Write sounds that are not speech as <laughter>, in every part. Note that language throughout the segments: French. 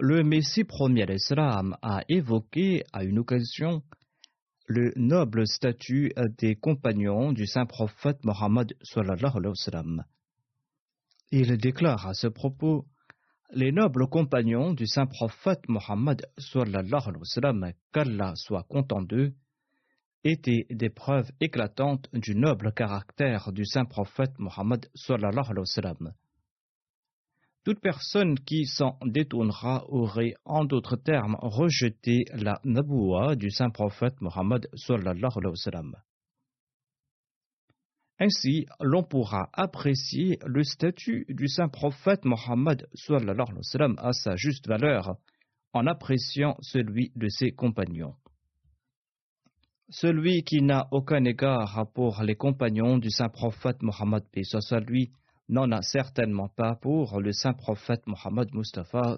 Le Messie premier l'Islam a évoqué à une occasion le noble statut des compagnons du saint prophète Mohammed. Il déclare à ce propos Les nobles compagnons du saint prophète Mohammed qu'Allah soit content d'eux, étaient des preuves éclatantes du noble caractère du saint prophète Mohammed. Toute personne qui s'en détournera aurait, en d'autres termes, rejeté la naboua du saint prophète Mohammed. Ainsi, l'on pourra apprécier le statut du saint prophète Mohammed à sa juste valeur en appréciant celui de ses compagnons. Celui qui n'a aucun égard pour les compagnons du saint prophète Mohammed soit lui n'en a certainement pas pour le saint prophète Mohammed Mustafa.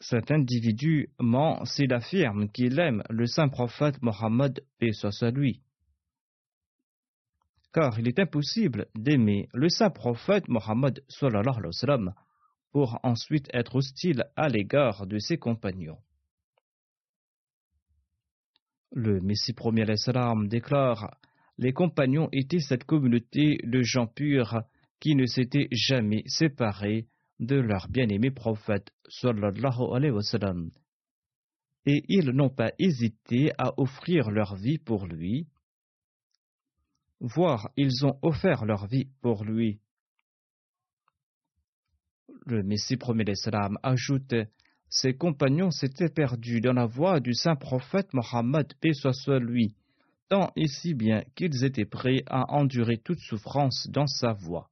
Cet individu ment s'il affirme qu'il aime le saint prophète Mohammed soit lui. Car il est impossible d'aimer le saint prophète Mohammed pour ensuite être hostile à l'égard de ses compagnons. Le Messie premier l'Islam déclare Les compagnons étaient cette communauté de gens purs qui ne s'étaient jamais séparés de leur bien-aimé prophète. Et ils n'ont pas hésité à offrir leur vie pour lui, voire ils ont offert leur vie pour lui. Le Messie premier l'Islam ajoute ses compagnons s'étaient perdus dans la voie du saint prophète Mohammed, paix soit sur lui, tant et si bien qu'ils étaient prêts à endurer toute souffrance dans sa voie.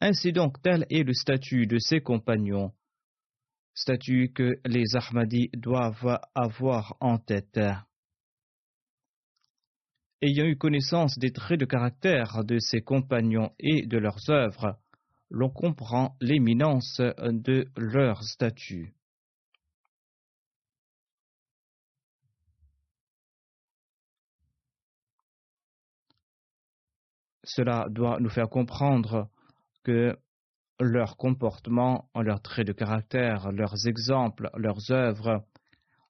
Ainsi donc, tel est le statut de ses compagnons, statut que les Ahmadis doivent avoir en tête. Ayant eu connaissance des traits de caractère de ses compagnons et de leurs œuvres, l'on comprend l'éminence de leur statut. Cela doit nous faire comprendre que leur comportement, leurs traits de caractère, leurs exemples, leurs œuvres,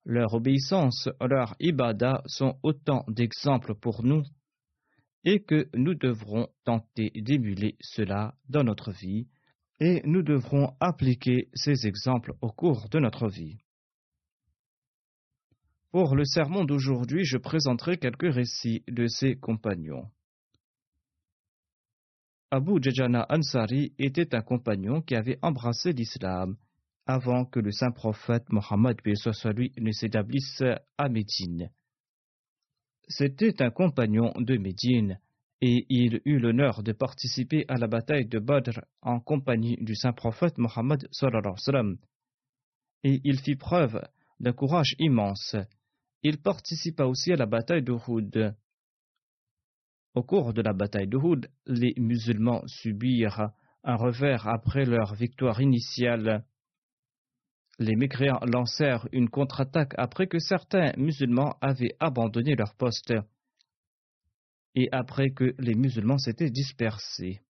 leur obéissance, leur ibada sont autant d'exemples pour nous et que nous devrons tenter d'émuler cela dans notre vie et nous devrons appliquer ces exemples au cours de notre vie. Pour le sermon d'aujourd'hui, je présenterai quelques récits de ses compagnons. Abu Jajana Ansari était un compagnon qui avait embrassé l'islam avant que le saint prophète Mohammed ne s'établisse à Médine. C'était un compagnon de Médine et il eut l'honneur de participer à la bataille de Badr en compagnie du saint prophète Mohammed et il fit preuve d'un courage immense. Il participa aussi à la bataille d'Uhud. Au cours de la bataille d'Uhud, les musulmans subirent un revers après leur victoire initiale les mécréants lancèrent une contre-attaque après que certains musulmans avaient abandonné leur poste et après que les musulmans s'étaient dispersés.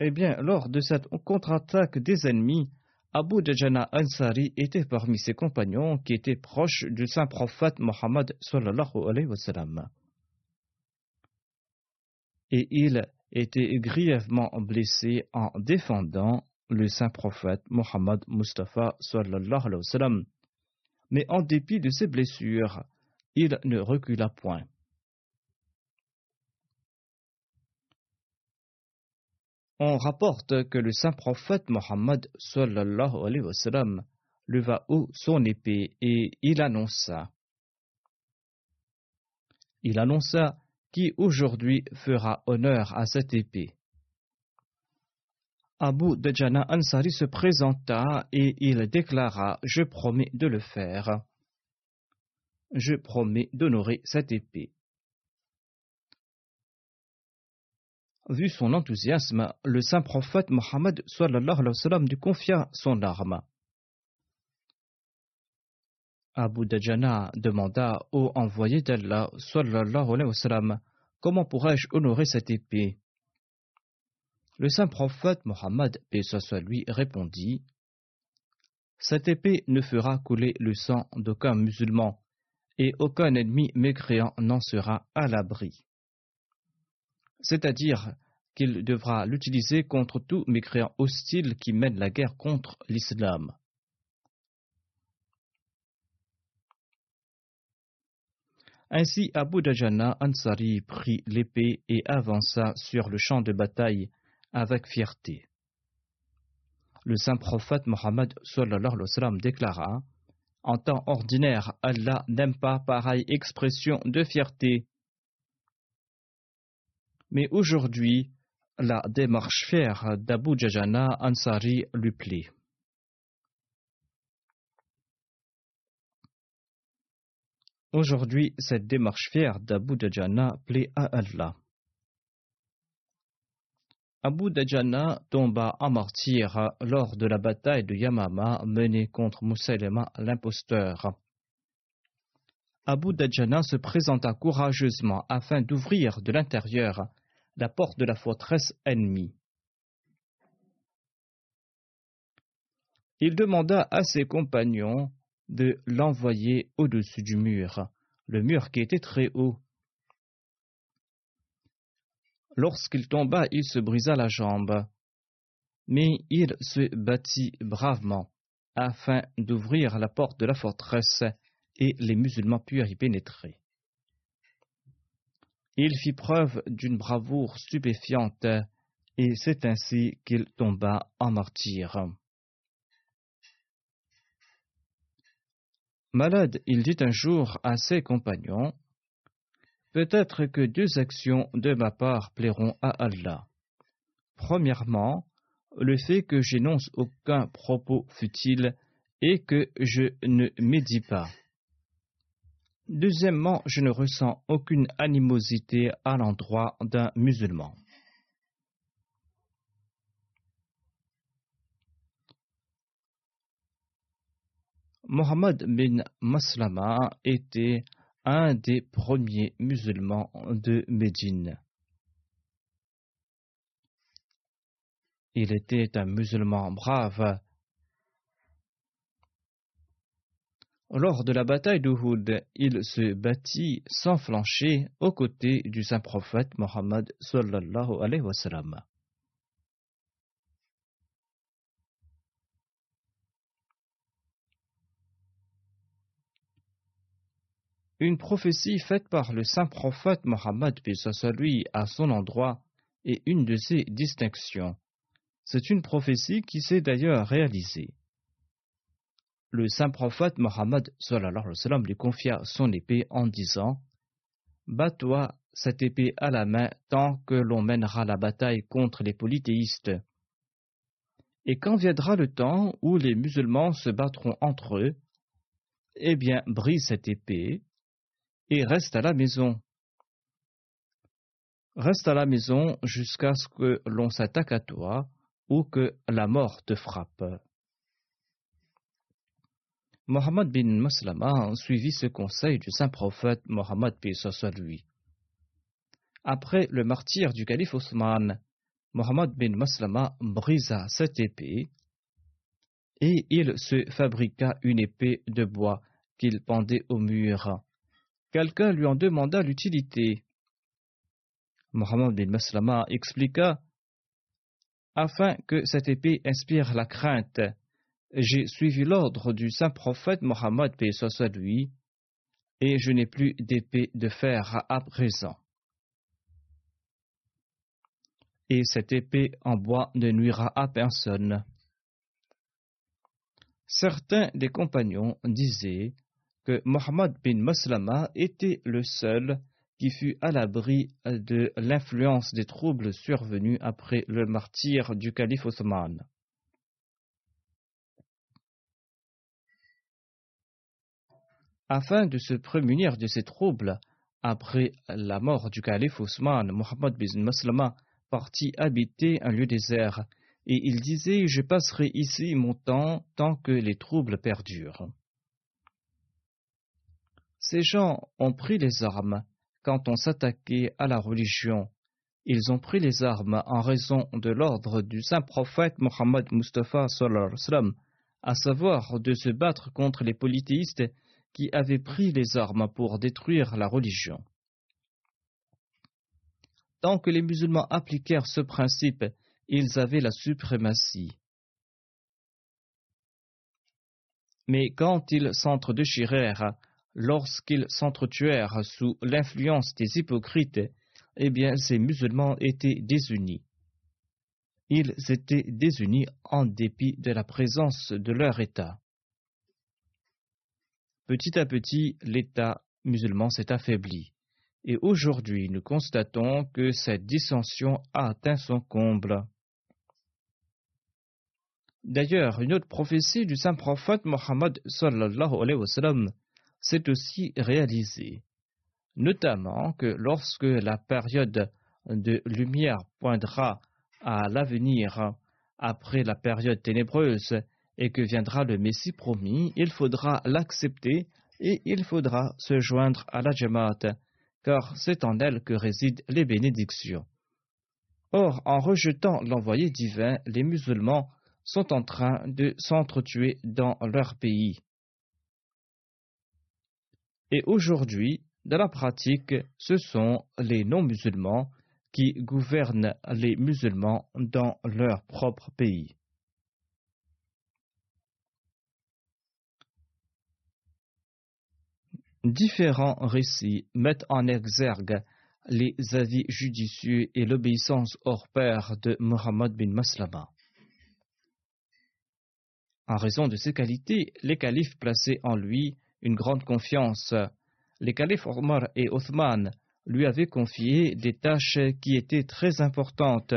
Eh bien, lors de cette contre-attaque des ennemis, Abu Dajana Ansari était parmi ses compagnons qui étaient proches du saint prophète Mohammed Et il était grièvement blessé en défendant le saint prophète Mohammed Mustafa sallallahu alayhi. Mais en dépit de ses blessures, il ne recula point. On rapporte que le saint prophète Mohammed sallallahu alayhi wa sallam leva haut son épée et il annonça. Il annonça qui aujourd'hui fera honneur à cette épée. Abu Dajana Ansari se présenta et il déclara Je promets de le faire. Je promets d'honorer cette épée. Vu son enthousiasme, le saint prophète Mohammed lui confia son arme. Abu Dajana demanda au envoyé d'Allah comment pourrais-je honorer cette épée? Le saint prophète Mohammed, paix soit lui, répondit Cette épée ne fera couler le sang d'aucun musulman, et aucun ennemi mécréant n'en sera à l'abri. C'est-à-dire qu'il devra l'utiliser contre tout mécréant hostile qui mène la guerre contre l'islam. Ainsi, Abu Dajana Ansari prit l'épée et avança sur le champ de bataille avec fierté. Le saint prophète Mohammed déclara En temps ordinaire, Allah n'aime pas pareille expression de fierté. Mais aujourd'hui, la démarche fière d'Abu Jajana Ansari lui plaît. Aujourd'hui, cette démarche fière d'Abu Jajana plaît à Allah. Abu Dajana tomba en martyr lors de la bataille de Yamama menée contre Moussaïlema l'imposteur. Abu Dajana se présenta courageusement afin d'ouvrir de l'intérieur la porte de la forteresse ennemie. Il demanda à ses compagnons de l'envoyer au-dessus du mur, le mur qui était très haut, Lorsqu'il tomba, il se brisa la jambe. Mais il se battit bravement afin d'ouvrir la porte de la forteresse et les musulmans purent y pénétrer. Il fit preuve d'une bravoure stupéfiante et c'est ainsi qu'il tomba en martyr. Malade, il dit un jour à ses compagnons Peut-être que deux actions de ma part plairont à Allah. Premièrement, le fait que j'énonce aucun propos futile et que je ne médis pas. Deuxièmement, je ne ressens aucune animosité à l'endroit d'un musulman. Mohammed bin Maslama était un des premiers musulmans de Médine. Il était un musulman brave. Lors de la bataille d'Uhud, il se battit sans flancher aux côtés du saint prophète Mohammed. Une prophétie faite par le saint prophète Mohammed lui à son endroit et une de ses distinctions. C'est une prophétie qui s'est d'ailleurs réalisée. Le saint prophète Mohammed lui confia son épée en disant Bats-toi cette épée à la main tant que l'on mènera la bataille contre les polythéistes. Et quand viendra le temps où les musulmans se battront entre eux, eh bien, brise cette épée et reste à la maison. Reste à la maison jusqu'à ce que l'on s'attaque à toi ou que la mort te frappe. Mohammed bin Maslama suivit ce conseil du saint prophète Mohammed soit lui. Après le martyr du calife Osman, Mohammed bin Maslama brisa cette épée et il se fabriqua une épée de bois qu'il pendait au mur. Quelqu'un lui en demanda l'utilité. Mohammed bin Maslama expliqua Afin que cette épée inspire la crainte, j'ai suivi l'ordre du saint prophète Mohammed soit lui, et je n'ai plus d'épée de fer à présent. Et cette épée en bois ne nuira à personne. Certains des compagnons disaient que Mohammed bin Maslama était le seul qui fut à l'abri de l'influence des troubles survenus après le martyr du calife Osman. Afin de se prémunir de ces troubles, après la mort du calife Ousmane, Mohammed bin Maslama partit habiter un lieu désert, et il disait Je passerai ici mon temps tant que les troubles perdurent. Ces gens ont pris les armes quand on s'attaquait à la religion. Ils ont pris les armes en raison de l'ordre du saint prophète Mohammed Mustafa, à savoir de se battre contre les polythéistes qui avaient pris les armes pour détruire la religion. Tant que les musulmans appliquèrent ce principe, ils avaient la suprématie. Mais quand ils s'entre-déchirèrent, lorsqu'ils s'entretuèrent sous l'influence des hypocrites, eh bien ces musulmans étaient désunis. Ils étaient désunis en dépit de la présence de leur État. Petit à petit, l'État musulman s'est affaibli. Et aujourd'hui, nous constatons que cette dissension a atteint son comble. D'ailleurs, une autre prophétie du saint prophète Mohammed s'est aussi réalisée, notamment que lorsque la période de lumière poindra à l'avenir après la période ténébreuse, et que viendra le Messie promis, il faudra l'accepter et il faudra se joindre à la Jamaat, car c'est en elle que résident les bénédictions. Or, en rejetant l'envoyé divin, les musulmans sont en train de s'entretuer dans leur pays. Et aujourd'hui, dans la pratique, ce sont les non-musulmans qui gouvernent les musulmans dans leur propre pays. Différents récits mettent en exergue les avis judicieux et l'obéissance hors pair de Muhammad bin Maslama. En raison de ses qualités, les califes plaçaient en lui une grande confiance. Les califes Omar et Othman lui avaient confié des tâches qui étaient très importantes.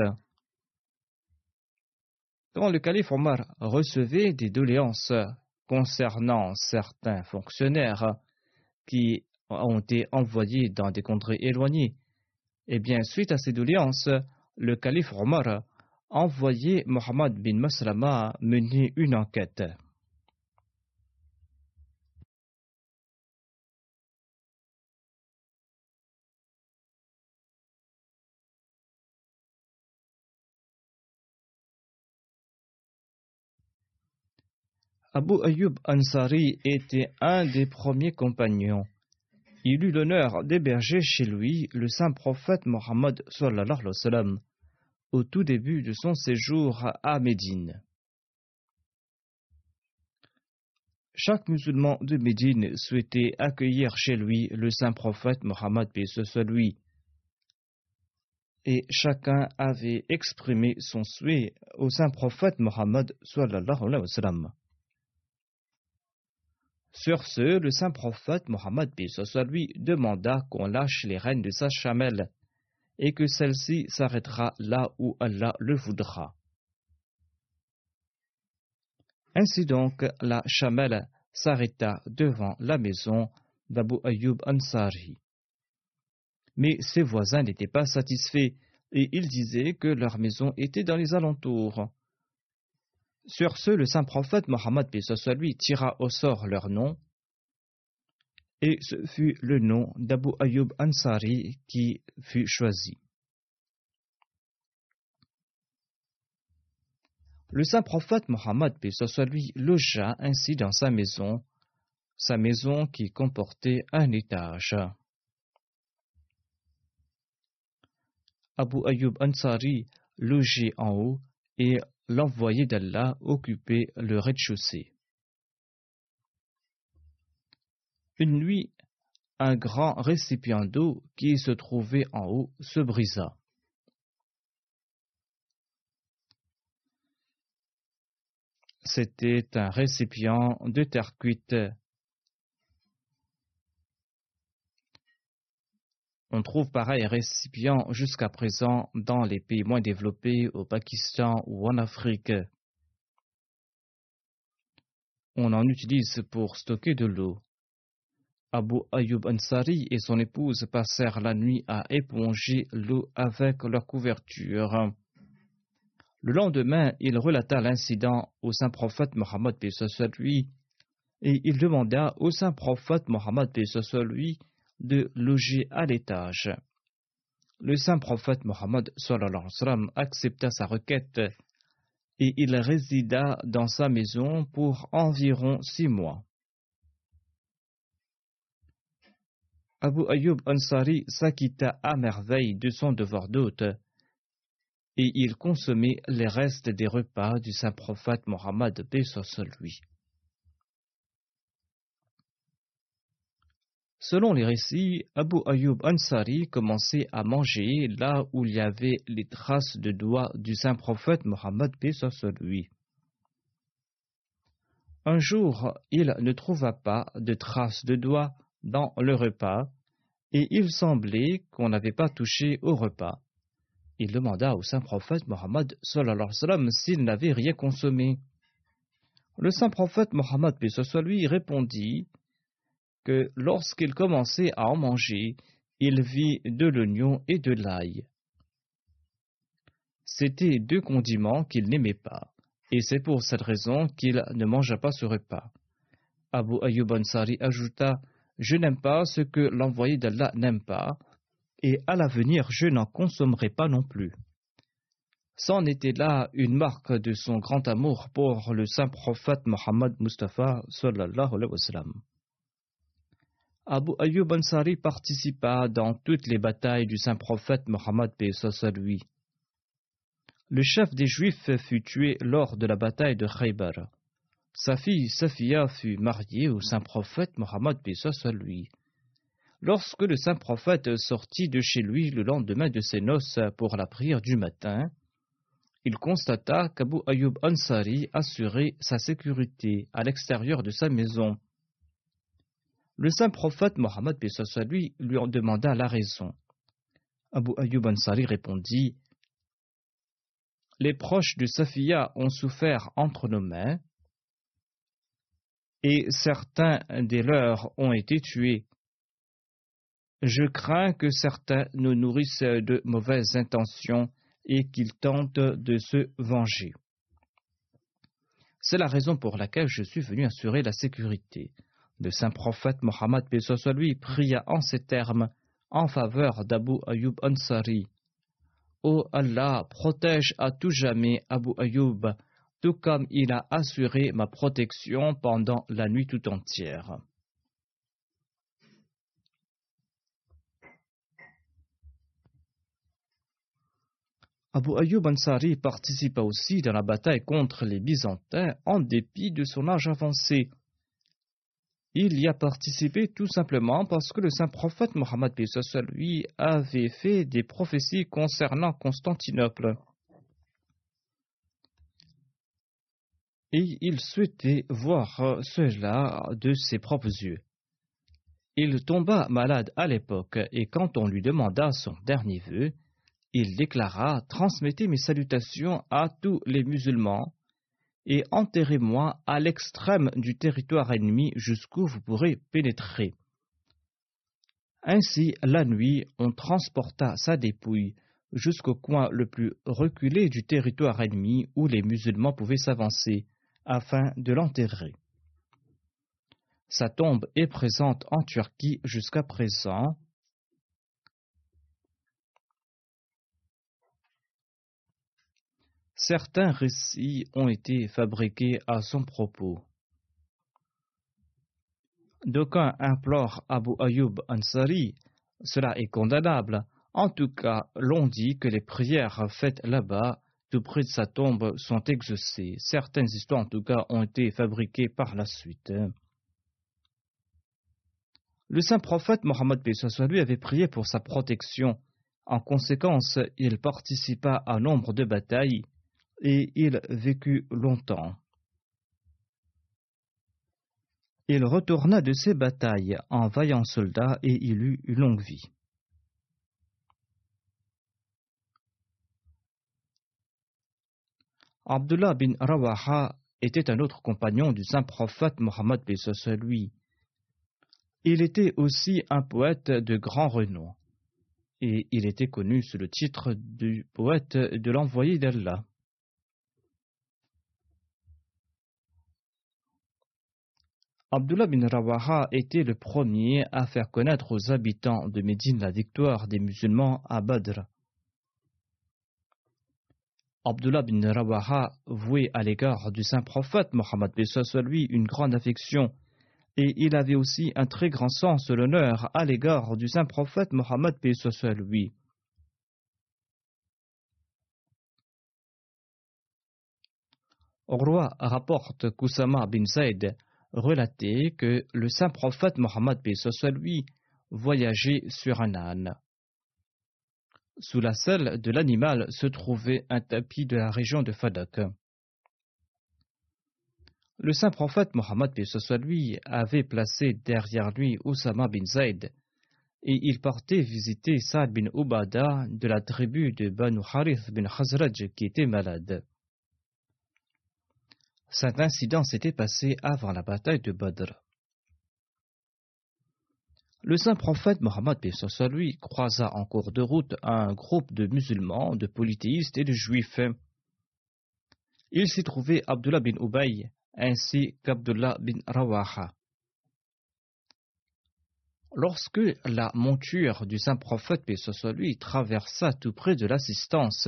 Quand le calife Omar recevait des doléances concernant certains fonctionnaires, qui ont été envoyés dans des contrées éloignées. Et eh bien, suite à ces doléances, le calife Omar a envoyé Mohammed bin Maslama mener une enquête. Abu Ayyub Ansari était un des premiers compagnons. Il eut l'honneur d'héberger chez lui le saint prophète Mohammed au tout début de son séjour à Médine. Chaque musulman de Médine souhaitait accueillir chez lui le saint prophète Mohammed lui. et chacun avait exprimé son souhait au saint prophète Mohammed. Sur ce, le saint prophète Mohammed lui demanda qu'on lâche les rênes de sa chamelle et que celle-ci s'arrêtera là où Allah le voudra. Ainsi donc, la chamelle s'arrêta devant la maison d'Abu Ayyub Ansari. Mais ses voisins n'étaient pas satisfaits et ils disaient que leur maison était dans les alentours. Sur ce, le saint prophète Mohammed lui tira au sort leur nom, et ce fut le nom d'Abu Ayyub Ansari qui fut choisi. Le saint prophète Mohammed lui logea ainsi dans sa maison, sa maison qui comportait un étage. Abu Ayyub Ansari logeait en haut et l'envoyé d'Allah occupait le rez-de-chaussée. Une nuit, un grand récipient d'eau qui se trouvait en haut se brisa. C'était un récipient de terre cuite On trouve pareil récipient jusqu'à présent dans les pays moins développés, au Pakistan ou en Afrique. On en utilise pour stocker de l'eau. Abu Ayyub Ansari et son épouse passèrent la nuit à éponger l'eau avec leur couverture. Le lendemain, il relata l'incident au saint prophète Mohammed lui et il demanda au saint prophète Mohammed lui de loger à l'étage. Le saint prophète Mohammed accepta sa requête et il résida dans sa maison pour environ six mois. Abu Ayyub Ansari s'acquitta à merveille de son devoir d'hôte et il consommait les restes des repas du saint prophète Mohammed lui. Selon les récits, Abu Ayyub Ansari commençait à manger là où il y avait les traces de doigts du saint prophète Mohammed. Un jour, il ne trouva pas de traces de doigts dans le repas et il semblait qu'on n'avait pas touché au repas. Il demanda au saint prophète Mohammed s'il n'avait rien consommé. Le saint prophète Mohammed lui répondit que lorsqu'il commençait à en manger, il vit de l'oignon et de l'ail. C'étaient deux condiments qu'il n'aimait pas, et c'est pour cette raison qu'il ne mangea pas ce repas. Abu Ayyub Ansari ajouta Je n'aime pas ce que l'envoyé d'Allah n'aime pas, et à l'avenir je n'en consommerai pas non plus. C'en était là une marque de son grand amour pour le saint prophète Mohammed Mustafa sallallahu alayhi wa sallam. Abu Ayyub Ansari participa dans toutes les batailles du saint prophète Mohammed lui. Le chef des Juifs fut tué lors de la bataille de Khaybar. Sa fille Safiya fut mariée au saint prophète Mohammed lui. Lorsque le saint prophète sortit de chez lui le lendemain de ses noces pour la prière du matin, il constata qu'Abu Ayyub Ansari assurait sa sécurité à l'extérieur de sa maison. Le saint prophète Mohammed lui, lui en demanda la raison. Abu Ayyub Ansari répondit Les proches de Safiya ont souffert entre nos mains, et certains des leurs ont été tués. Je crains que certains nous nourrissent de mauvaises intentions et qu'ils tentent de se venger. C'est la raison pour laquelle je suis venu assurer la sécurité. Le saint prophète Mohammed lui pria en ces termes en faveur d'Abu Ayyub Ansari. Ô Allah, protège à tout jamais Abu Ayyub, tout comme il a assuré ma protection pendant la nuit tout entière. Abu Ayyub Ansari participa aussi dans la bataille contre les Byzantins en dépit de son âge avancé. Il y a participé tout simplement parce que le saint prophète Mohammed lui avait fait des prophéties concernant Constantinople. Et il souhaitait voir cela de ses propres yeux. Il tomba malade à l'époque et quand on lui demanda son dernier vœu, il déclara Transmettez mes salutations à tous les musulmans et enterrez-moi à l'extrême du territoire ennemi jusqu'où vous pourrez pénétrer. Ainsi, la nuit, on transporta sa dépouille jusqu'au coin le plus reculé du territoire ennemi où les musulmans pouvaient s'avancer, afin de l'enterrer. Sa tombe est présente en Turquie jusqu'à présent, Certains récits ont été fabriqués à son propos. D'aucuns implorent Abu Ayyub Ansari, cela est condamnable. En tout cas, l'on dit que les prières faites là-bas, tout près de sa tombe, sont exaucées. Certaines histoires, en tout cas, ont été fabriquées par la suite. Le saint prophète Mohammed lui avait prié pour sa protection. En conséquence, il participa à nombre de batailles et il vécut longtemps. Il retourna de ses batailles en vaillant soldat et il eut une longue vie. Abdullah bin Rawaha était un autre compagnon du saint prophète Mohammed lui. Il était aussi un poète de grand renom, et il était connu sous le titre du poète de l'envoyé d'Allah. Abdullah bin Rawaha était le premier à faire connaître aux habitants de Médine la victoire des musulmans à Badr. Abdullah bin Rawaha vouait à l'égard du saint prophète Mohammed lui une grande affection et il avait aussi un très grand sens de l'honneur à l'égard du saint prophète Mohammed lui. Roi rapporte Kusama bin Zaid relaté que le saint prophète Mohammed lui voyageait sur un âne. Sous la selle de l'animal se trouvait un tapis de la région de Fadak. Le saint prophète Mohammed lui avait placé derrière lui Oussama bin Zaid et il partait visiter Saad bin Ubada de la tribu de Banu Harith bin Khazraj qui était malade. Cet incident s'était passé avant la bataille de Badr. Le saint prophète Mohammed lui croisa en cours de route un groupe de musulmans, de polythéistes et de juifs. Il s'y trouvait Abdullah bin Ubay ainsi qu'Abdullah bin Rawaha. Lorsque la monture du saint prophète lui traversa tout près de l'assistance,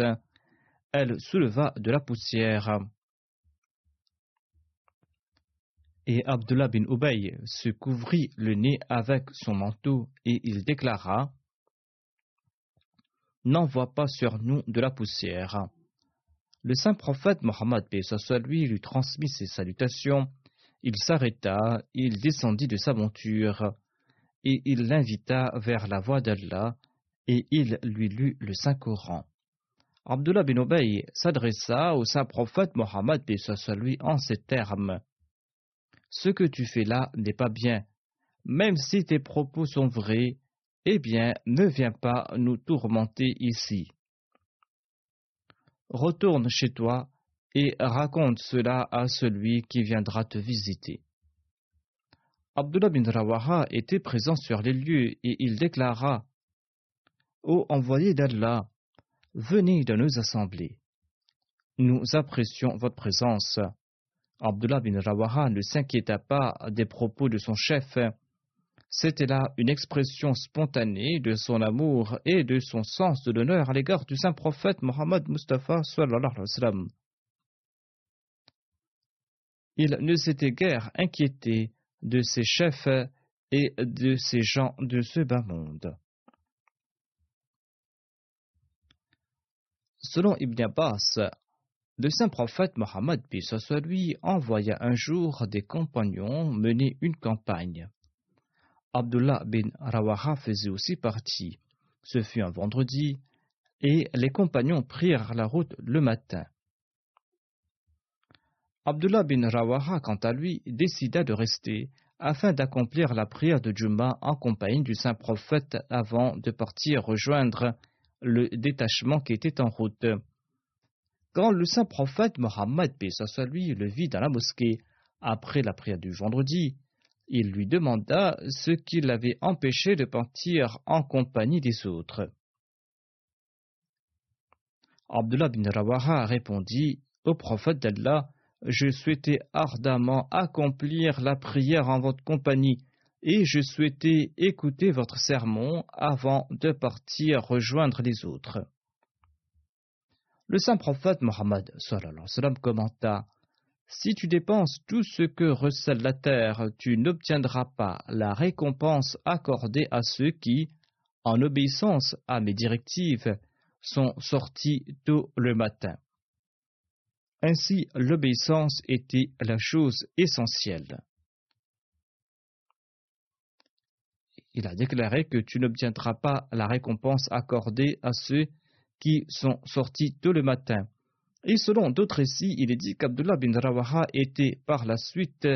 elle souleva de la poussière. Et Abdullah bin Ubay se couvrit le nez avec son manteau et il déclara N'envoie pas sur nous de la poussière. Le saint prophète Mohammed lui lui transmit ses salutations. Il s'arrêta, il descendit de sa monture et il l'invita vers la voie d'Allah et il lui lut le Saint-Coran. Abdullah bin Ubay s'adressa au saint prophète Mohammed lui en ces termes ce que tu fais là n'est pas bien. Même si tes propos sont vrais, eh bien, ne viens pas nous tourmenter ici. Retourne chez toi et raconte cela à celui qui viendra te visiter. Abdullah bin Rawaha était présent sur les lieux et il déclara Ô envoyé d'Allah, venez de nous assembler. Nous apprécions votre présence. Abdullah bin Rawaha ne s'inquiéta pas des propos de son chef. C'était là une expression spontanée de son amour et de son sens de l'honneur à l'égard du saint prophète Mohammed Mustafa Il ne s'était guère inquiété de ses chefs et de ces gens de ce bas monde. Selon Ibn Abbas, Le saint prophète Mohammed soit lui envoya un jour des compagnons mener une campagne. Abdullah bin Rawaha faisait aussi partie. Ce fut un vendredi, et les compagnons prirent la route le matin. Abdullah bin Rawaha, quant à lui, décida de rester afin d'accomplir la prière de Jumma en compagnie du saint prophète avant de partir rejoindre le détachement qui était en route. Quand le saint prophète Mohammed soit lui le vit dans la mosquée après la prière du vendredi, il lui demanda ce qui l'avait empêché de partir en compagnie des autres. Abdullah bin Rawaha répondit au prophète d'Allah Je souhaitais ardemment accomplir la prière en votre compagnie et je souhaitais écouter votre sermon avant de partir rejoindre les autres. Le saint prophète Mohammed commenta si tu dépenses tout ce que recèle la terre, tu n'obtiendras pas la récompense accordée à ceux qui, en obéissance à mes directives, sont sortis tôt le matin. Ainsi, l'obéissance était la chose essentielle. Il a déclaré que tu n'obtiendras pas la récompense accordée à ceux qui sont sortis tôt le matin. Et selon d'autres récits, il est dit qu'Abdullah bin Rawaha était par la suite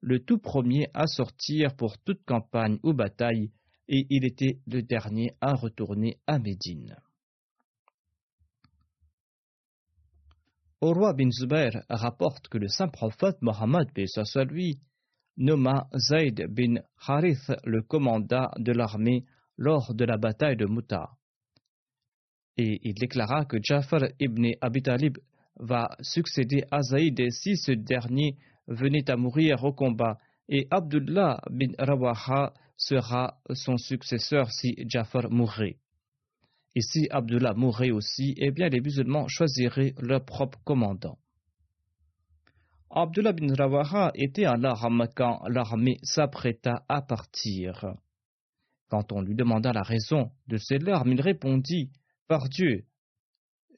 le tout premier à sortir pour toute campagne ou bataille, et il était le dernier à retourner à Médine. roi bin Zubair rapporte que le saint prophète Mohammed lui nomma Zayd bin Harith le commandant de l'armée lors de la bataille de Muta. Et il déclara que Jafar ibn Abi Talib va succéder à Zaïd si ce dernier venait à mourir au combat, et Abdullah bin Rawaha sera son successeur si Jafar mourrait. Et si Abdullah mourrait aussi, eh bien les musulmans choisiraient leur propre commandant. Abdullah bin Rawaha était à l'arme quand l'armée s'apprêta à partir. Quand on lui demanda la raison de ces larmes, il répondit Par Dieu,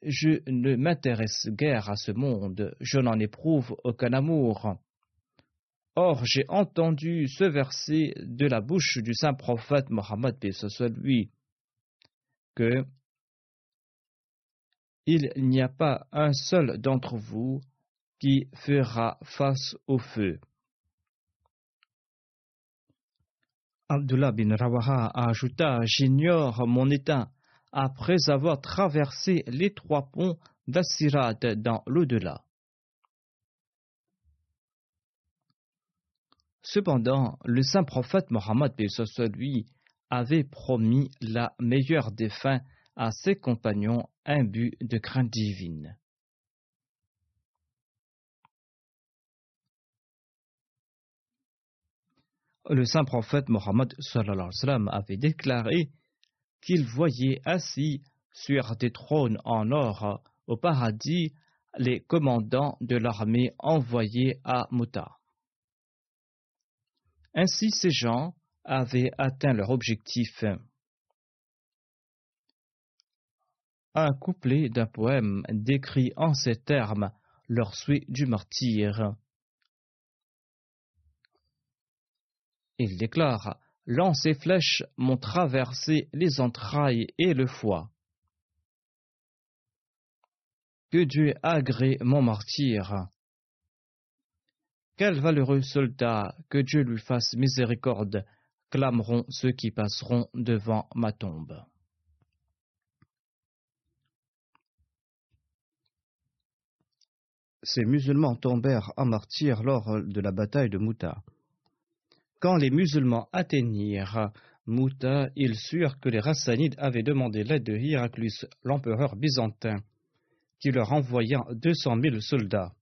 je ne m'intéresse guère à ce monde, je n'en éprouve aucun amour. Or, j'ai entendu ce verset de la bouche du saint prophète Mohammed lui que il n'y a pas un seul d'entre vous qui fera face au feu. Abdullah bin Rawaha ajouta J'ignore mon état après avoir traversé les trois ponts d'Assirat dans l'au-delà. Cependant, le saint prophète Mohammed lui avait promis la meilleure des fins à ses compagnons imbus de crainte divine. Le saint prophète Mohammed avait déclaré qu'il voyait assis sur des trônes en or au paradis les commandants de l'armée envoyés à Muta. Ainsi ces gens avaient atteint leur objectif. Un couplet d'un poème décrit en ces termes leur souhait du martyr. Il déclare Lance et flèches m'ont traversé les entrailles et le foie. Que Dieu agrée mon martyr. Quel valeureux soldat, que Dieu lui fasse miséricorde, clameront ceux qui passeront devant ma tombe. Ces musulmans tombèrent en martyrs lors de la bataille de Mouta. Quand les musulmans atteignirent Mouta, ils surent que les Rassanides avaient demandé l'aide de Héraclus, l'empereur byzantin, qui leur envoya deux cent mille soldats.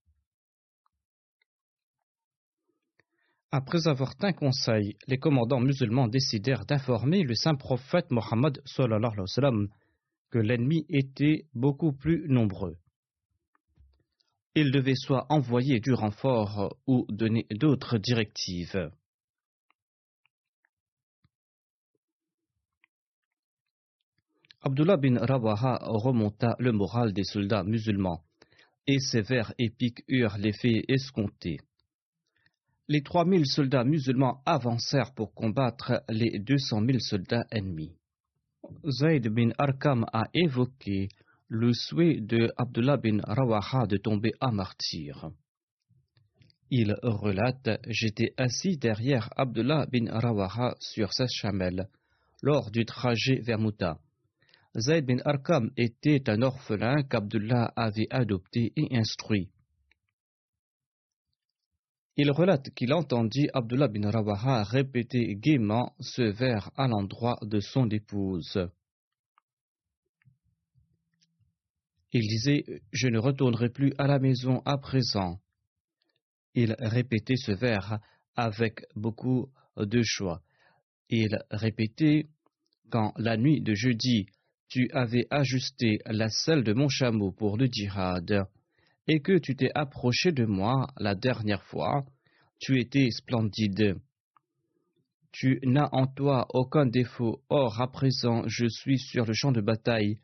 Après avoir tint conseil, les commandants musulmans décidèrent d'informer le saint prophète Mohammed que l'ennemi était beaucoup plus nombreux. Il devait soit envoyer du renfort ou donner d'autres directives. Abdullah bin Rawaha remonta le moral des soldats musulmans et ces vers épiques eurent l'effet escompté. Les trois mille soldats musulmans avancèrent pour combattre les deux cent mille soldats ennemis. Zayd bin Arkam a évoqué le souhait de Abdullah bin Rawaha de tomber à martyr. Il relate J'étais assis derrière Abdullah bin Rawaha sur sa chamelle lors du trajet vers. Zayd bin Arkam était un orphelin qu'Abdullah avait adopté et instruit. Il relate qu'il entendit Abdullah bin Rawaha répéter gaiement ce vers à l'endroit de son épouse. Il disait Je ne retournerai plus à la maison à présent. Il répétait ce vers avec beaucoup de choix. Il répétait Quand la nuit de jeudi tu avais ajusté la selle de mon chameau pour le djihad, et que tu t'es approché de moi la dernière fois, tu étais splendide. Tu n'as en toi aucun défaut, or à présent je suis sur le champ de bataille,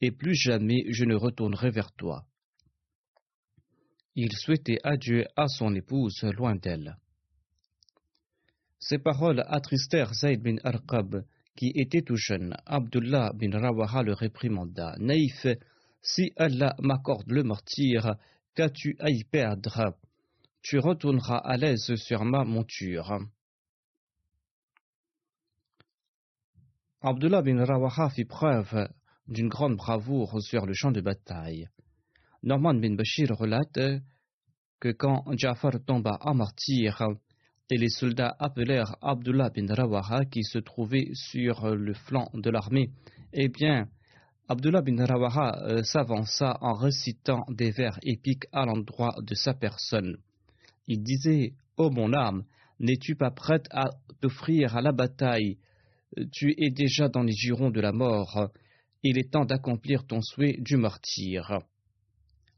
et plus jamais je ne retournerai vers toi. Il souhaitait adieu à son épouse loin d'elle. Ces paroles attristèrent Zayd bin Arqab, qui était tout jeune, Abdullah bin Rawaha le réprimanda. Naïf, si Allah m'accorde le martyr, qu'as-tu à y perdre? Tu retourneras à l'aise sur ma monture. Abdullah bin Rawaha fit preuve d'une grande bravoure sur le champ de bataille. Norman bin Bashir relate que quand Jafar tomba à martyr, et les soldats appelèrent Abdullah bin Rawaha qui se trouvait sur le flanc de l'armée. Eh bien, Abdullah bin Rawaha euh, s'avança en récitant des vers épiques à l'endroit de sa personne. Il disait Ô mon âme, n'es-tu pas prête à t'offrir à la bataille? Tu es déjà dans les girons de la mort. Il est temps d'accomplir ton souhait du martyr.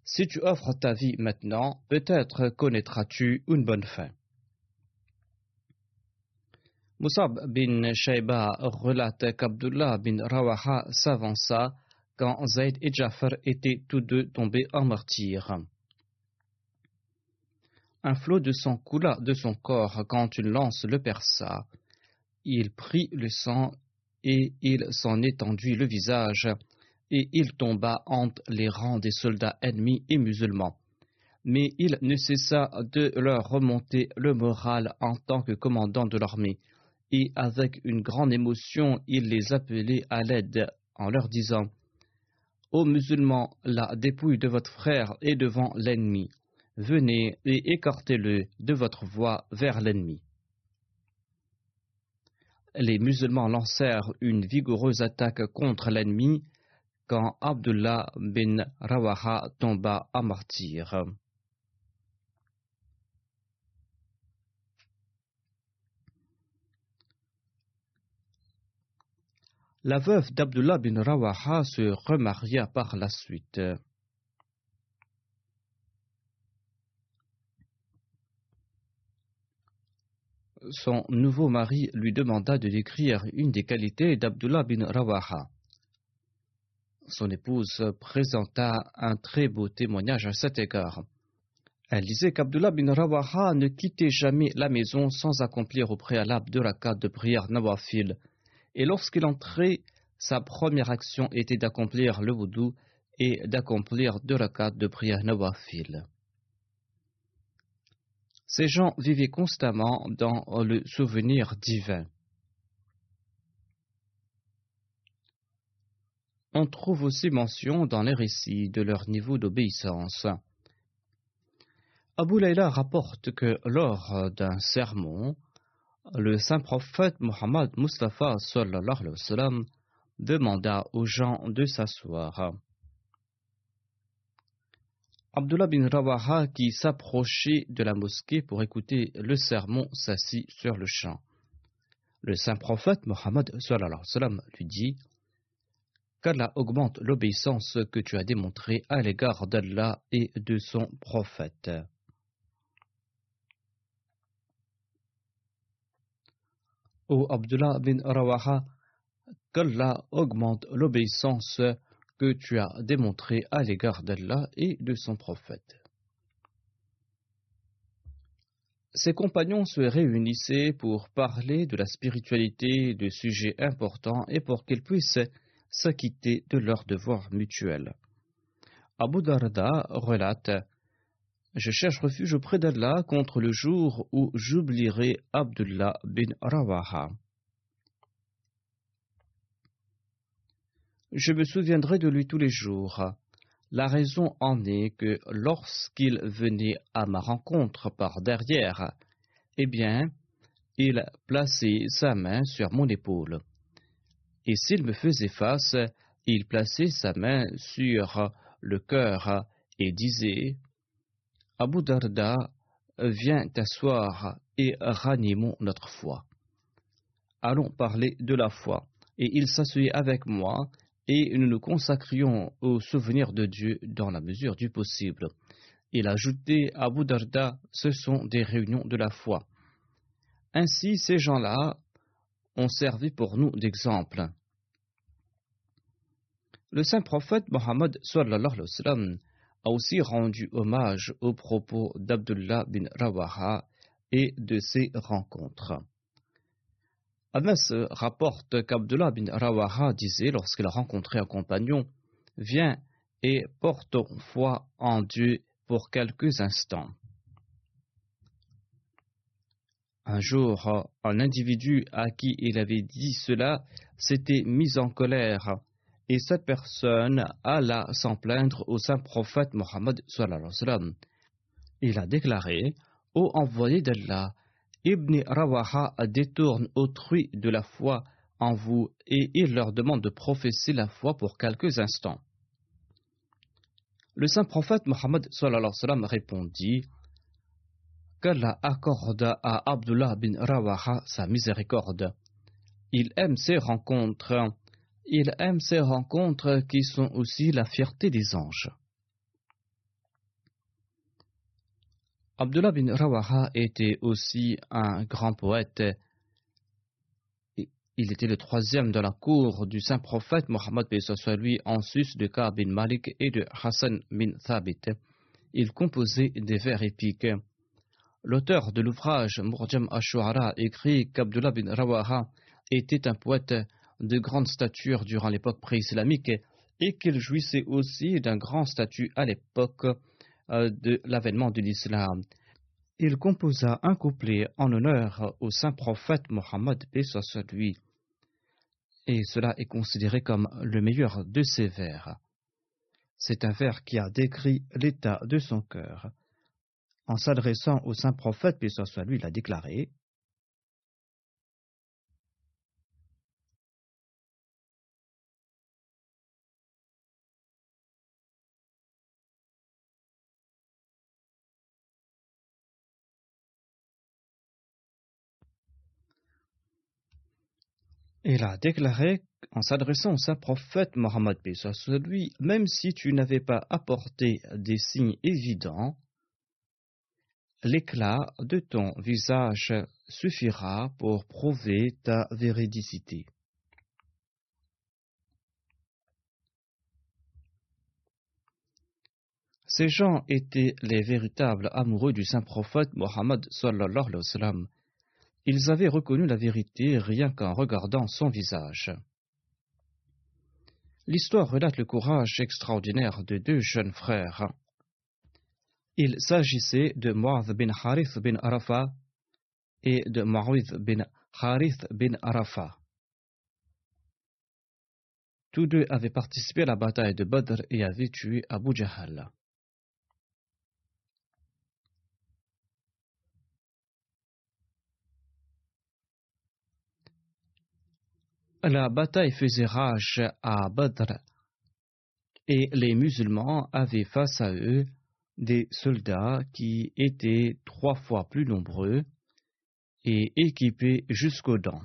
Si tu offres ta vie maintenant, peut-être connaîtras-tu une bonne fin. Moussab bin Shaiba relate qu'Abdullah bin Rawaha s'avança quand Zayd et Jafar étaient tous deux tombés en martyr. Un flot de sang coula de son corps quand une lance le perça. Il prit le sang et il s'en étendit le visage, et il tomba entre les rangs des soldats ennemis et musulmans. Mais il ne cessa de leur remonter le moral en tant que commandant de l'armée et avec une grande émotion il les appelait à l'aide en leur disant Ô musulmans, la dépouille de votre frère est devant l'ennemi. Venez et écartez-le de votre voie vers l'ennemi. Les musulmans lancèrent une vigoureuse attaque contre l'ennemi quand Abdullah bin Rawaha tomba à martyr. La veuve d'Abdullah bin Rawaha se remaria par la suite. Son nouveau mari lui demanda de décrire une des qualités d'Abdullah bin Rawaha. Son épouse présenta un très beau témoignage à cet égard. Elle disait qu'Abdullah bin Rawaha ne quittait jamais la maison sans accomplir au préalable de la de prière Nawafil et lorsqu'il entrait, sa première action était d'accomplir le voudou et d'accomplir deux rakats de prière nawafil. Ces gens vivaient constamment dans le souvenir divin. On trouve aussi mention dans les récits de leur niveau d'obéissance. Abu Layla rapporte que lors d'un sermon, le saint prophète Mohammed Mustafa sallam, demanda aux gens de s'asseoir. Abdullah bin Rawaha, qui s'approchait de la mosquée pour écouter le sermon, s'assit sur le champ. Le saint prophète Mohammed lui dit Qu'Allah augmente l'obéissance que tu as démontrée à l'égard d'Allah et de son prophète. Ô Abdullah bin Rawaha, qu'Allah augmente l'obéissance que tu as démontré à l'égard d'Allah et de son prophète. Ses compagnons se réunissaient pour parler de la spiritualité, de sujets importants et pour qu'ils puissent s'acquitter de leurs devoirs mutuels. Abu Darda relate Je cherche refuge auprès d'Allah contre le jour où j'oublierai Abdullah bin Rawaha. Je me souviendrai de lui tous les jours. La raison en est que lorsqu'il venait à ma rencontre par derrière, eh bien, il plaçait sa main sur mon épaule. Et s'il me faisait face, il plaçait sa main sur le cœur et disait Abu Darda, viens t'asseoir et ranimons notre foi. Allons parler de la foi. Et il s'asseyait avec moi et nous nous consacrions au souvenir de Dieu dans la mesure du possible. Il ajoutait Abu Darda, ce sont des réunions de la foi. Ainsi, ces gens-là ont servi pour nous d'exemple. Le saint prophète Mohammed a aussi rendu hommage aux propos d'Abdullah bin Rawaha et de ses rencontres. Anas rapporte qu'Abdullah bin Rawaha disait lorsqu'il a rencontré un compagnon Viens et porte foi en Dieu pour quelques instants. Un jour, un individu à qui il avait dit cela s'était mis en colère et cette personne alla s'en plaindre au saint prophète Mohammed. Il a déclaré Ô envoyé d'Allah, Ibn Rawaha détourne autrui de la foi en vous et il leur demande de professer la foi pour quelques instants. Le saint prophète Mohammed répondit qu'Allah accorda à Abdullah bin Rawaha sa miséricorde. Il aime ces rencontres. Il aime ces rencontres qui sont aussi la fierté des anges. Abdullah bin Rawaha était aussi un grand poète. Il était le troisième de la cour du saint prophète Mohammed lui en sus de Ka bin Malik et de Hassan bin Thabit. Il composait des vers épiques. L'auteur de l'ouvrage Murjam Ashuara écrit qu'Abdullah bin Rawaha était un poète de grande stature durant l'époque pré-islamique et qu'il jouissait aussi d'un grand statut à l'époque euh, de l'avènement de l'islam. Il composa un couplet en honneur au saint prophète Mohammed lui, et cela est considéré comme le meilleur de ses vers. C'est un vers qui a décrit l'état de son cœur. En s'adressant au saint prophète, soit lui, il a déclaré Il a déclaré en s'adressant au saint prophète Mohammed lui, même si tu n'avais pas apporté des signes évidents, l'éclat de ton visage suffira pour prouver ta véridicité. Ces gens étaient les véritables amoureux du saint prophète Mohammed sallallahu ils avaient reconnu la vérité rien qu'en regardant son visage. L'histoire relate le courage extraordinaire de deux jeunes frères. Il s'agissait de Mu'adh bin Harith bin Arafa et de Mu'adh bin Harith bin Arafa. Tous deux avaient participé à la bataille de Badr et avaient tué Abu Jahal. La bataille faisait rage à Badr et les musulmans avaient face à eux des soldats qui étaient trois fois plus nombreux et équipés jusqu'aux dents.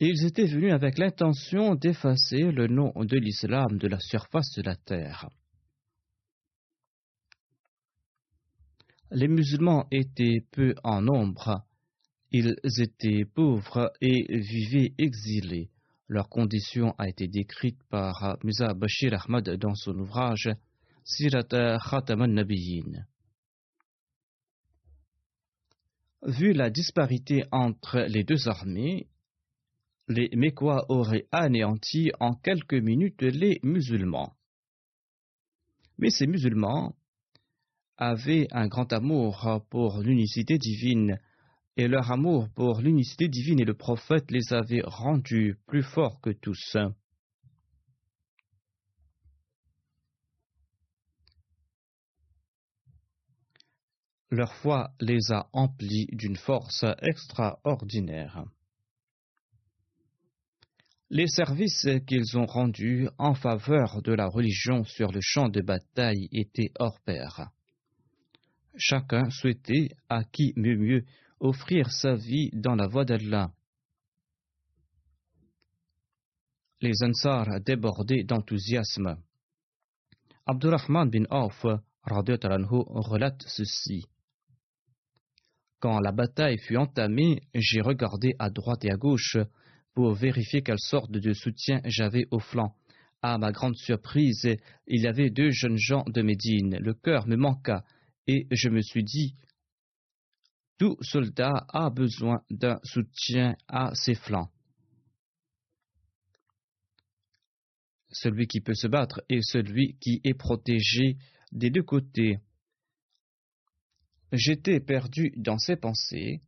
Ils étaient venus avec l'intention d'effacer le nom de l'islam de la surface de la terre. Les musulmans étaient peu en nombre Ils étaient pauvres et vivaient exilés. Leur condition a été décrite par Musa Bashir Ahmad dans son ouvrage Sirat Khatam al-Nabiyyin. Vu la disparité entre les deux armées, les Mécois auraient anéanti en quelques minutes les musulmans. Mais ces musulmans avaient un grand amour pour l'unicité divine, et leur amour pour l'unicité divine et le prophète les avait rendus plus forts que tous. Leur foi les a emplis d'une force extraordinaire. Les services qu'ils ont rendus en faveur de la religion sur le champ de bataille étaient hors pair. Chacun souhaitait, à qui mieux mieux, offrir sa vie dans la voie d'Allah. Les Ansar débordaient d'enthousiasme. Abdurrahman bin Auf relate ceci. Quand la bataille fut entamée, j'ai regardé à droite et à gauche pour vérifier quelle sorte de soutien j'avais au flanc. À ma grande surprise, il y avait deux jeunes gens de Médine. Le cœur me manqua et je me suis dit tout soldat a besoin d'un soutien à ses flancs. Celui qui peut se battre est celui qui est protégé des deux côtés. J'étais perdu dans ces pensées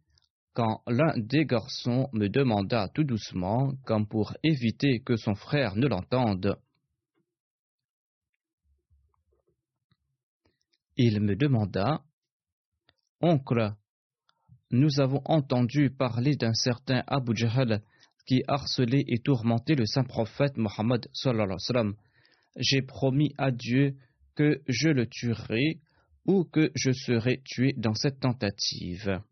quand l'un des garçons me demanda tout doucement, comme pour éviter que son frère ne l'entende. Il me demanda Oncle, nous avons entendu parler d'un certain Abu Jahl qui harcelait et tourmentait le saint prophète Mohammed. J'ai promis à Dieu que je le tuerai ou que je serai tué dans cette tentative.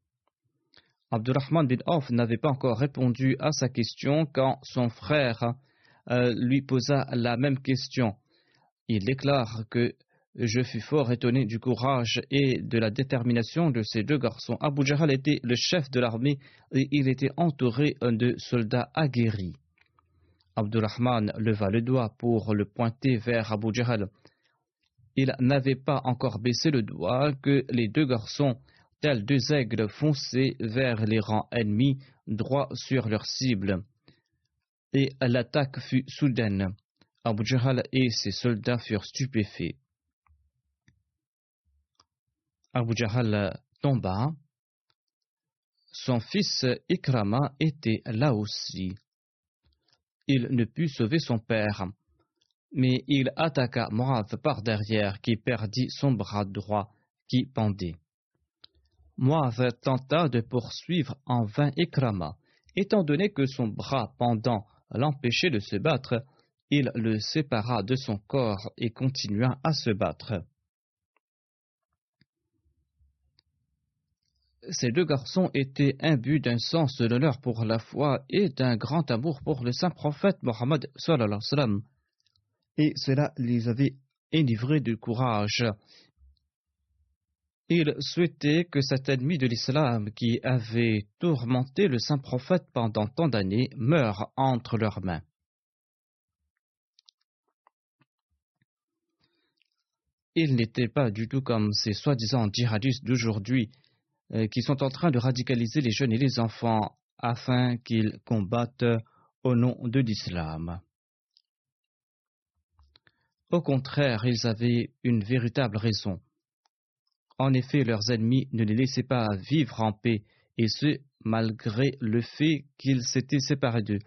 Abdurrahman bin Auf n'avait pas encore répondu à sa question quand son frère euh, lui posa la même question. Il déclare que je fus fort étonné du courage et de la détermination de ces deux garçons. Abu Jahl était le chef de l'armée et il était entouré de soldats aguerris. Abdurrahman leva le doigt pour le pointer vers Abu Jahl. Il n'avait pas encore baissé le doigt que les deux garçons, tels deux aigles, fonçaient vers les rangs ennemis, droit sur leur cible. Et l'attaque fut soudaine. Abu Jahl et ses soldats furent stupéfaits. Abu Jahl tomba. Son fils Ikrama était là aussi. Il ne put sauver son père mais il attaqua Moab par derrière, qui perdit son bras droit, qui pendait. Moab tenta de poursuivre en vain Ikrama. Étant donné que son bras pendant l'empêchait de se battre, il le sépara de son corps et continua à se battre. Ces deux garçons étaient imbus d'un sens de l'honneur pour la foi et d'un grand amour pour le saint prophète Mohammed et cela les avait enivrés de courage. Ils souhaitaient que cet ennemi de l'islam qui avait tourmenté le saint prophète pendant tant d'années meure entre leurs mains. Ils n'étaient pas du tout comme ces soi-disant djihadistes d'aujourd'hui qui sont en train de radicaliser les jeunes et les enfants afin qu'ils combattent au nom de l'islam. Au contraire, ils avaient une véritable raison. En effet, leurs ennemis ne les laissaient pas vivre en paix, et ce, malgré le fait qu'ils s'étaient séparés d'eux,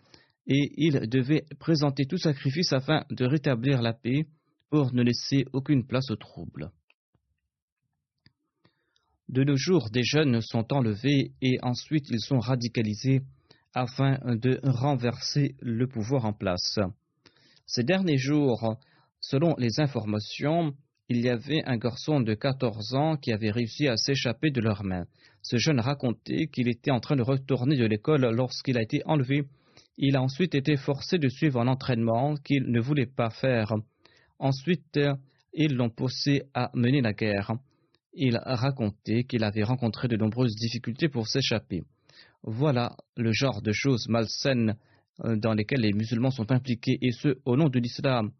et ils devaient présenter tout sacrifice afin de rétablir la paix pour ne laisser aucune place au trouble. De nos jours, des jeunes sont enlevés et ensuite ils sont radicalisés afin de renverser le pouvoir en place. Ces derniers jours, Selon les informations, il y avait un garçon de 14 ans qui avait réussi à s'échapper de leurs mains. Ce jeune racontait qu'il était en train de retourner de l'école lorsqu'il a été enlevé. Il a ensuite été forcé de suivre un entraînement qu'il ne voulait pas faire. Ensuite, ils l'ont poussé à mener la guerre. Il racontait qu'il avait rencontré de nombreuses difficultés pour s'échapper. Voilà le genre de choses malsaines euh, dans lesquelles les musulmans sont impliqués, et ce, au nom de l'islam,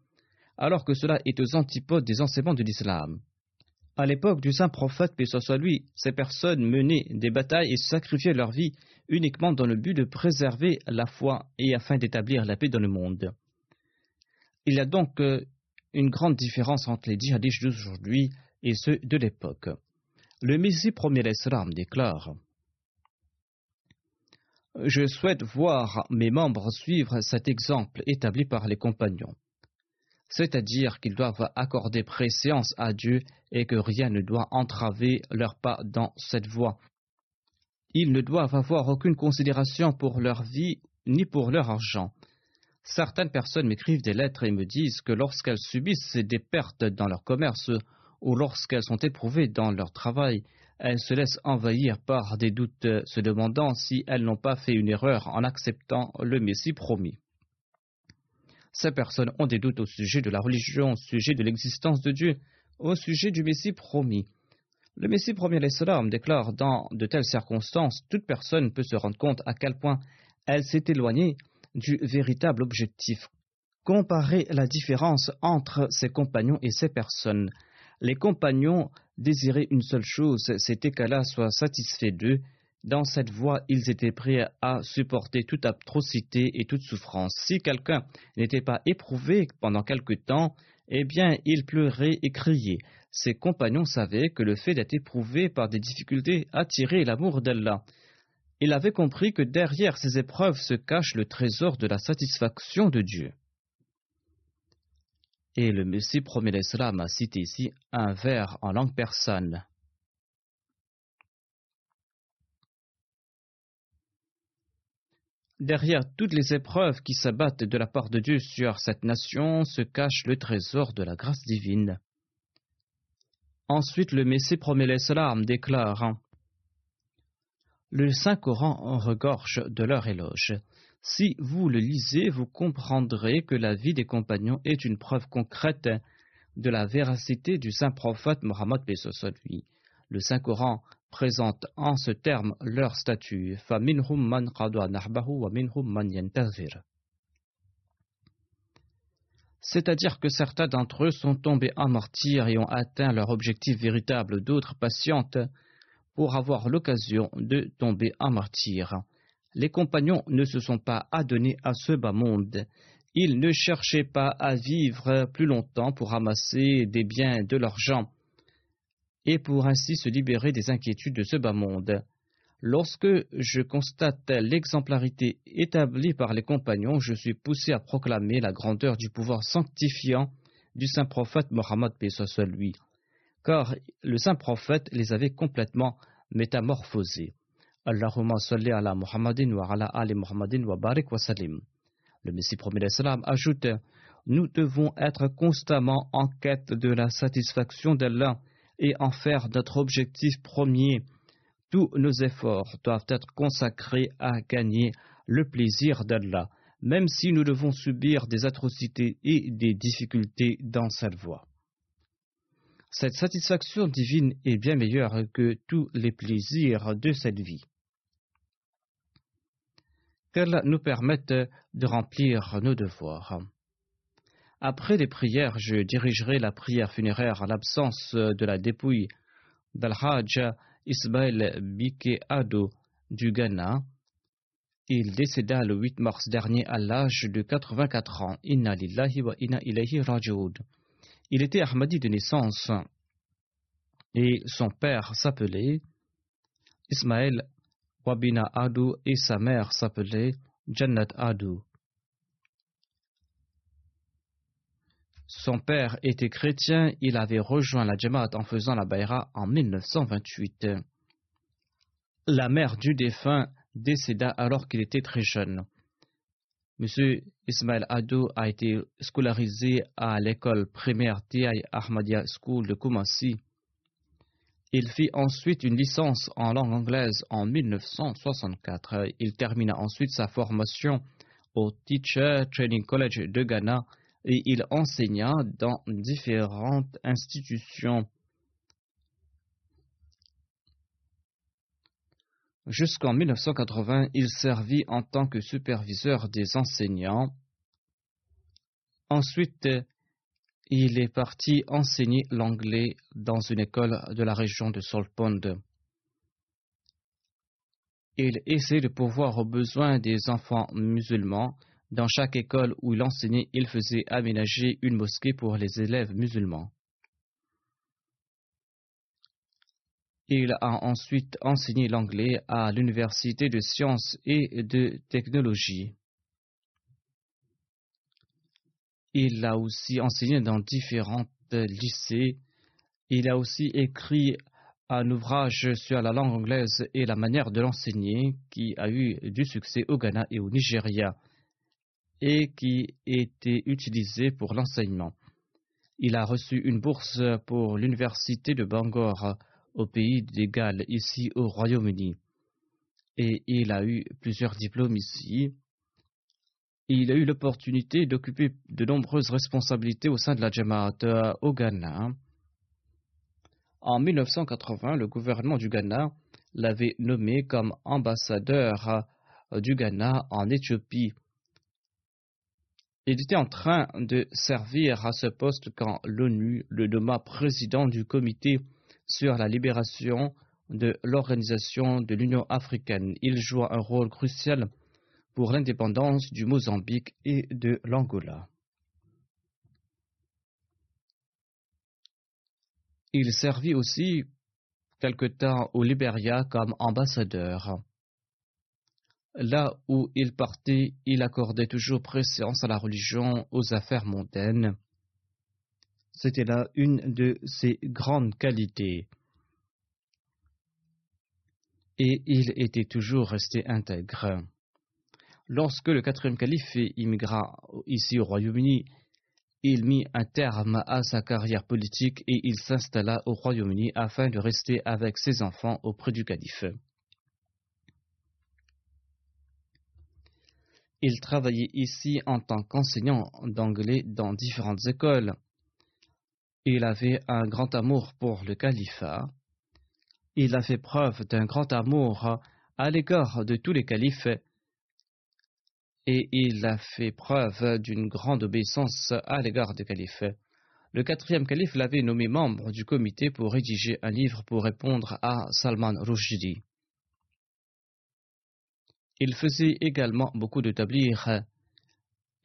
alors que cela est aux antipodes des enseignements de l'islam. À l'époque du saint prophète, paix soit lui, ces personnes menaient des batailles et sacrifiaient leur vie uniquement dans le but de préserver la foi et afin d'établir la paix dans le monde. Il y a donc euh, une grande différence entre les djihadistes d'aujourd'hui et ceux de l'époque. Le Messie premier l'Islam déclare Je souhaite voir mes membres suivre cet exemple établi par les compagnons c'est-à-dire qu'ils doivent accorder préséance à Dieu et que rien ne doit entraver leur pas dans cette voie. Ils ne doivent avoir aucune considération pour leur vie ni pour leur argent. Certaines personnes m'écrivent des lettres et me disent que lorsqu'elles subissent des pertes dans leur commerce ou lorsqu'elles sont éprouvées dans leur travail, elles se laissent envahir par des doutes, se demandant si elles n'ont pas fait une erreur en acceptant le Messie promis. Ces personnes ont des doutes au sujet de la religion, au sujet de l'existence de Dieu, au sujet du Messie promis. Le Messie promis l'Islam déclare dans de telles circonstances, toute personne peut se rendre compte à quel point elle s'est éloignée du véritable objectif. Comparez la différence entre ses compagnons et ces personnes. Les compagnons désiraient une seule chose, c'était qu'Allah soit satisfait d'eux dans cette voie, ils étaient prêts à supporter toute atrocité et toute souffrance. Si quelqu'un n'était pas éprouvé pendant quelque temps, eh bien, il pleurait et criait. Ses compagnons savaient que le fait d'être éprouvé par des difficultés attirait l'amour d'Allah. Il avait compris que derrière ces épreuves se cache le trésor de la satisfaction de Dieu. Et le Messie promet l'Islam a cité ici un vers en langue persane. Derrière toutes les épreuves qui s'abattent de la part de Dieu sur cette nation se cache le trésor de la grâce divine. Ensuite, le Messie promet l'Islam déclare Le Saint-Coran regorge de leur éloge. Si vous le lisez, vous comprendrez que la vie des compagnons est une preuve concrète de la véracité du saint prophète Mohammed lui. Le Saint-Coran présente en ce terme leur statut. C'est-à-dire que certains d'entre eux sont tombés en martyrs et ont atteint leur objectif véritable, d'autres patientes pour avoir l'occasion de tomber en martyr. Les compagnons ne se sont pas adonnés à ce bas monde. Ils ne cherchaient pas à vivre plus longtemps pour ramasser des biens de leurs gens et pour ainsi se libérer des inquiétudes de ce bas monde. Lorsque je constate l'exemplarité établie par les compagnons, je suis poussé à proclamer la grandeur du pouvoir sanctifiant du saint prophète Mohammed lui, car le saint prophète les avait complètement métamorphosés. Allahumma salli ala Muhammadin wa ala ali Muhammadin wa barik wa salim. Le Messie promet l'Islam ajoute Nous devons être constamment en quête de la satisfaction d'Allah et en faire notre objectif premier. Tous nos efforts doivent être consacrés à gagner le plaisir d'Allah, même si nous devons subir des atrocités et des difficultés dans cette voie. Cette satisfaction divine est bien meilleure que tous les plaisirs de cette vie. Qu'elle nous permette de remplir nos devoirs. Après les prières, je dirigerai la prière funéraire en l'absence de la dépouille d'Al-Hajj Ismail Bike Ado du Ghana. Il décéda le 8 mars dernier à l'âge de 84 ans. Inna lillahi wa inna ilayhi. Il était Ahmadi de naissance et son père s'appelait Ismail Wabina Ado et sa mère s'appelait Jannat Ado. Son père était chrétien, il avait rejoint la Jamaat en faisant la Bayra en 1928. La mère du défunt décéda alors qu'il était très jeune. Monsieur Ismail Adou a été scolarisé à l'école primaire T.I. Ahmadiyya School de Kumasi. Il fit ensuite une licence en langue anglaise en 1964. Il termina ensuite sa formation au Teacher Training College de Ghana et il enseigna dans différentes institutions. Jusqu'en 1980, il servit en tant que superviseur des enseignants. Ensuite, il est parti enseigner l'anglais dans une école de la région de Solpond. Il essaie de pourvoir aux besoins des enfants musulmans. Dans chaque école où il enseignait, il faisait aménager une mosquée pour les élèves musulmans. Il a ensuite enseigné l'anglais à l'Université de sciences et de technologie. Il a aussi enseigné dans différents lycées. Il a aussi écrit un ouvrage sur la langue anglaise et la manière de l'enseigner qui a eu du succès au Ghana et au Nigeria et qui était utilisé pour l'enseignement. Il a reçu une bourse pour l'université de Bangor au pays des Galles, ici au Royaume-Uni. Et il a eu plusieurs diplômes ici. Il a eu l'opportunité d'occuper de nombreuses responsabilités au sein de la Jamaat au Ghana. En 1980, le gouvernement du Ghana l'avait nommé comme ambassadeur du Ghana en Éthiopie. Il était en train de servir à ce poste quand l'ONU le nomma président du comité sur la libération de l'Organisation de l'Union africaine. Il joua un rôle crucial pour l'indépendance du Mozambique et de l'Angola. Il servit aussi quelque temps au Libéria comme ambassadeur. Là où il partait, il accordait toujours préséance à la religion, aux affaires mondaines. C'était là une de ses grandes qualités. Et il était toujours resté intègre. Lorsque le quatrième calife immigra ici au Royaume-Uni, il mit un terme à sa carrière politique et il s'installa au Royaume-Uni afin de rester avec ses enfants auprès du calife. Il travaillait ici en tant qu'enseignant d'anglais dans différentes écoles. Il avait un grand amour pour le califat. Il a fait preuve d'un grand amour à l'égard de tous les califes et il a fait preuve d'une grande obéissance à l'égard des califes. Le quatrième calife l'avait nommé membre du comité pour rédiger un livre pour répondre à Salman Rushdie. Il faisait également beaucoup de.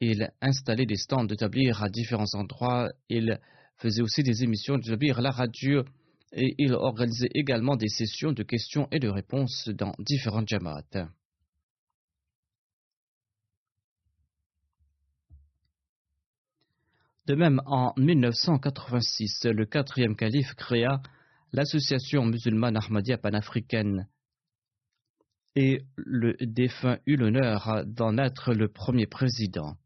Il installait des stands de à différents endroits. Il faisait aussi des émissions de à la radio et il organisait également des sessions de questions et de réponses dans différentes jamaats. De même, en 1986, le quatrième calife créa l'association musulmane Ahmadiyya panafricaine et le défunt eut l'honneur d'en être le premier président.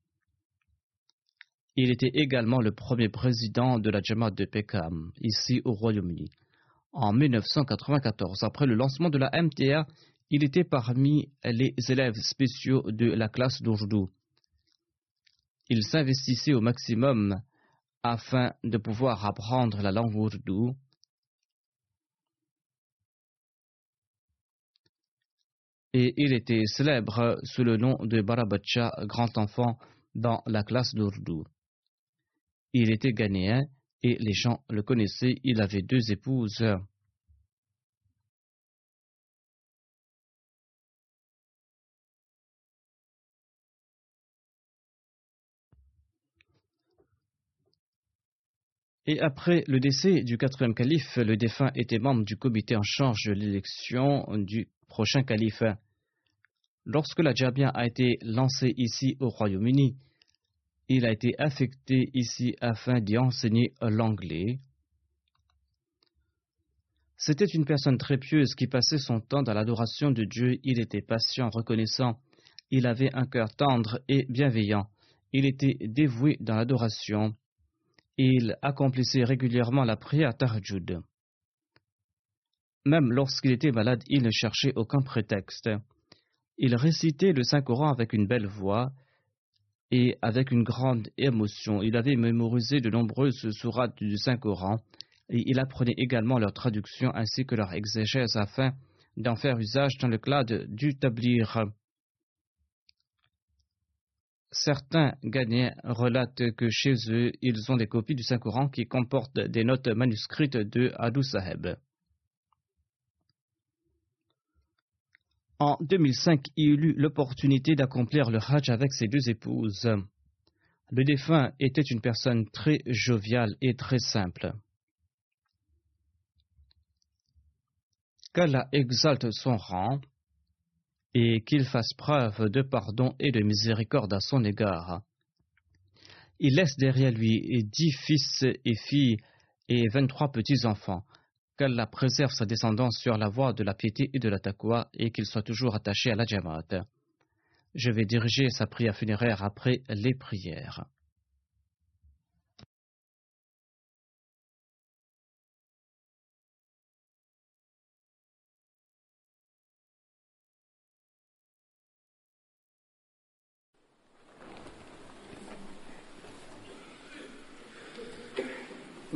Il était également le premier président de la Jamaat de Peckham, ici au Royaume-Uni. En 1994, après le lancement de la MTA, il était parmi les élèves spéciaux de la classe d'Ourdou. Il s'investissait au maximum afin de pouvoir apprendre la langue ourdou et il était célèbre sous le nom de Barabacha, grand enfant dans la classe d'Ourdou. Il était ghanéen et les gens le connaissaient, il avait deux épouses. Et après le décès du quatrième calife, le défunt était membre du comité en charge de l'élection du prochain calife. Lorsque la Djabia a été lancée ici au Royaume-Uni, il a été affecté ici afin d'y enseigner l'anglais. C'était une personne très pieuse qui passait son temps dans l'adoration de Dieu. Il était patient, reconnaissant. Il avait un cœur tendre et bienveillant. Il était dévoué dans l'adoration. Il accomplissait régulièrement la prière Tarjud. Même lorsqu'il était malade, il ne cherchait aucun prétexte. Il récitait le Saint-Coran avec une belle voix et avec une grande émotion. Il avait mémorisé de nombreuses sourates du Saint-Coran et il apprenait également leur traduction ainsi que leur exégèse afin d'en faire usage dans le cadre du tablir. Certains Ghanéens relatent que chez eux, ils ont des copies du Saint-Coran qui comportent des notes manuscrites de Adou Saheb. En 2005, il eut l'opportunité d'accomplir le Hajj avec ses deux épouses. Le défunt était une personne très joviale et très simple. Qu'Allah exalte son rang et qu'il fasse preuve de pardon et de miséricorde à son égard. Il laisse derrière lui dix fils et filles et vingt-trois petits-enfants. Qu'Allah préserve sa descendance sur la voie de la piété et de la taqwa et qu'il soit toujours attaché à la Jamaat. Je vais diriger sa prière funéraire après les prières.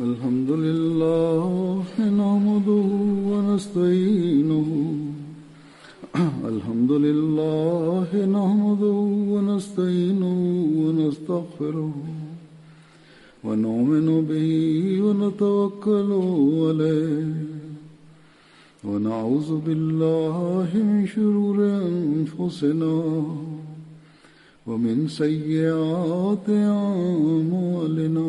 الحمد لله نحمده ونستعينه. <clears throat> الحمد لله نحمده ونستعينه ونستغفره ونؤمن به ونتوكل عليه. ونعوذ بالله من شرور أنفسنا ومن سيئات أعمالنا.